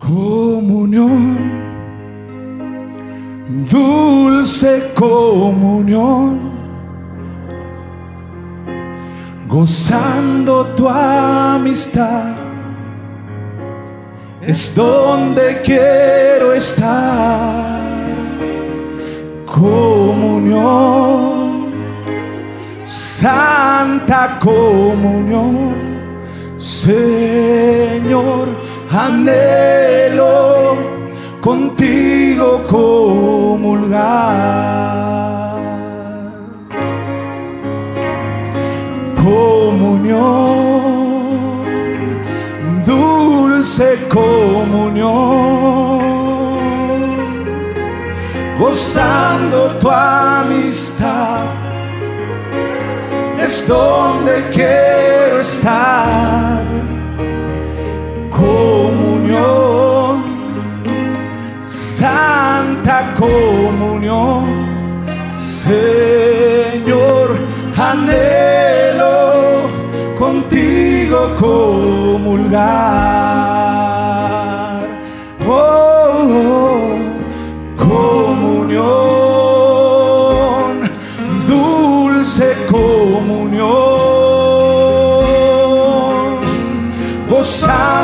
Comunión, dulce comunión, gozando tu amistad, es donde quiero estar. Comunión, santa comunión, Señor anhelo contigo comulgar. Comunión, dulce comunión, gozando tu amistad, es donde quiero estar santa comunión, Señor, anhelo contigo comulgar. Oh, comunión, dulce comunión, gozando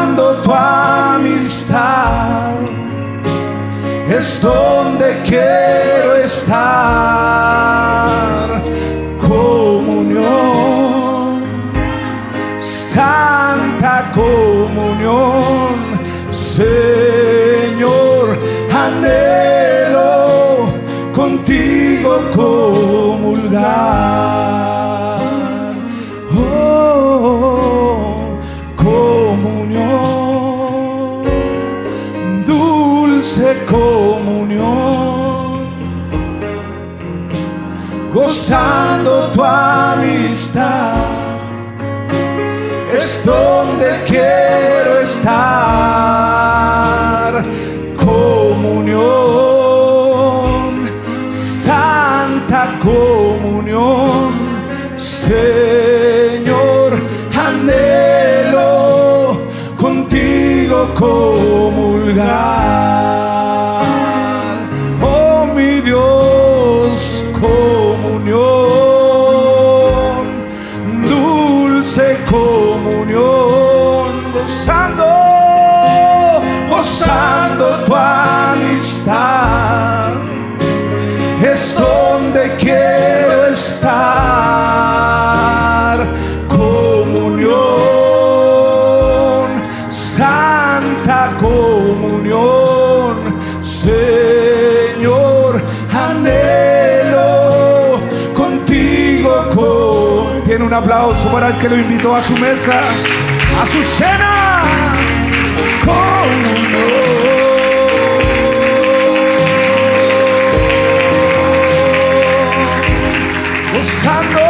es donde quiero estar. Gozando tu amistad, es donde quiero estar. Comunión, santa comunión, Señor, anhelo contigo comulgar. Gozando, gozando tu amistad, es aplauso para el que lo invitó a su mesa, a su cena. Comunión, gozando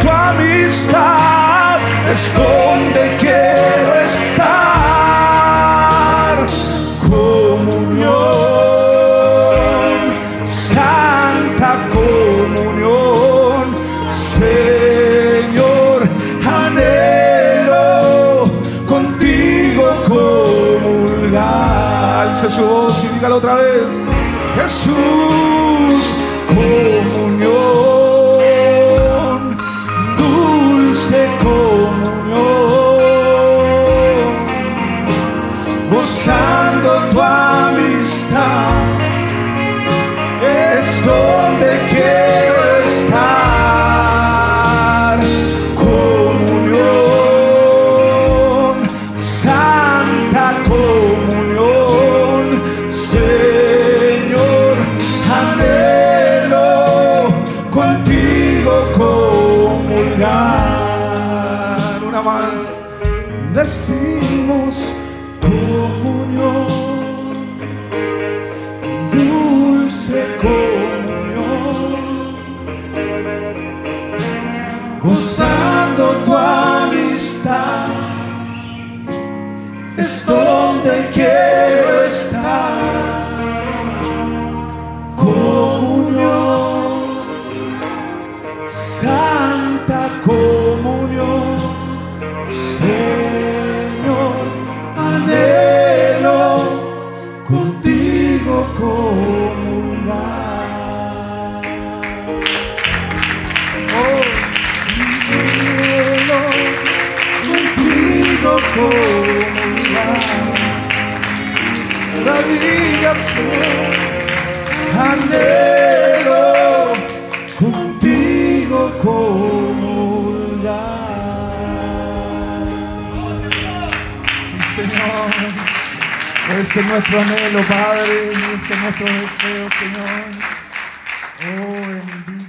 tu amistad es donde Alce su voz y dígalo otra vez. Jesús, comunión, dulce comunión, gozando tu amistad, es donde quiero comulgar. Una más, decimos comunión, dulce comunión, gozando Cada día soy anhelo contigo comulgar. Sí, Señor. Ese es nuestro anhelo, Padre. Ese es nuestro deseo, Señor. Oh, bendito.